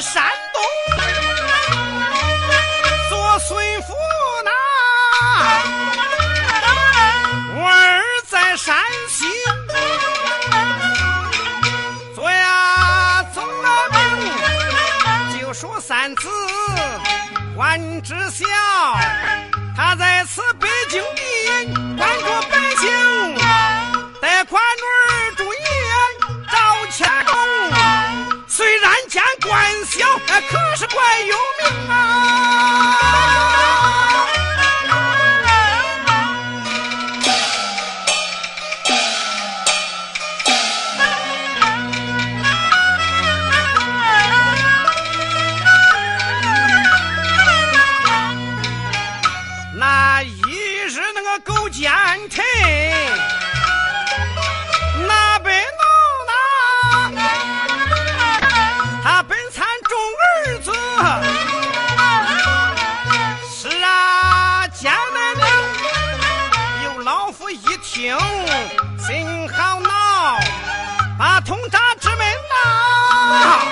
山东。做孙福那我儿在山西。做呀就三子官职小他在此北京的官可百姓。可是管用。啊！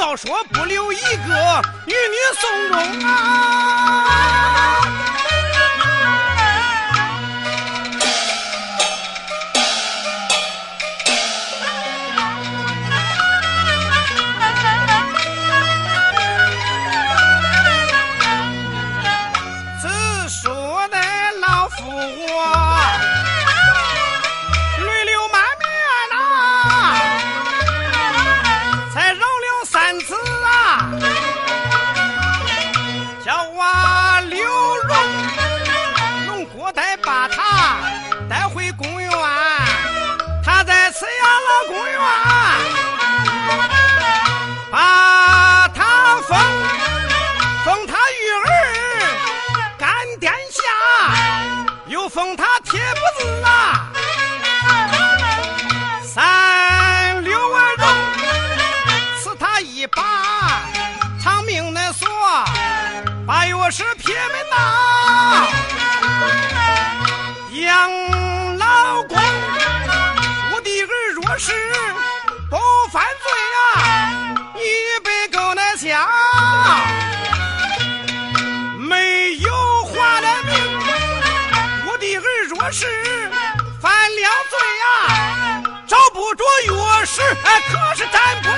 要说不留一个与你送终啊。A quarter time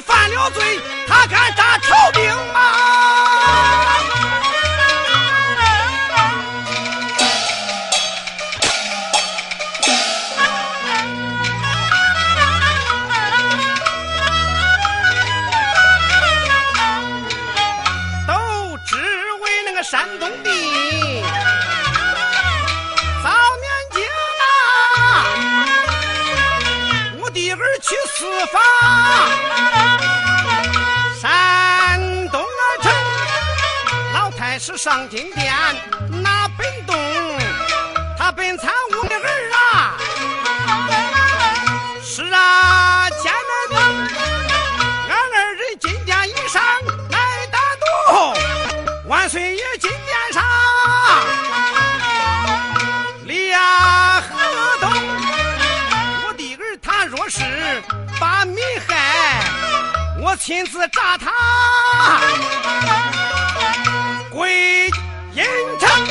犯了罪，他敢打逃兵吗、啊？上金殿，拿本东，他本参悟的儿啊！是啊，见面面，俺二人金殿一上来打赌，万岁爷金殿上立合同。我的儿他若是把命害，我亲自扎他。会盐城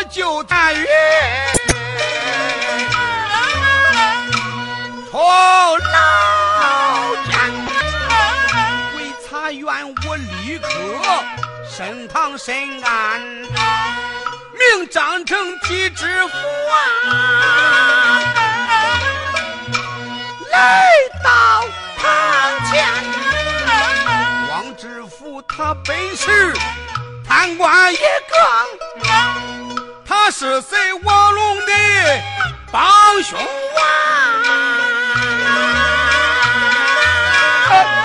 要救谭云。从老天，为茶园我立刻升堂审案，命张成提知府啊，来到堂前。王知府他本是贪官一个，是谁卧龙的帮凶啊！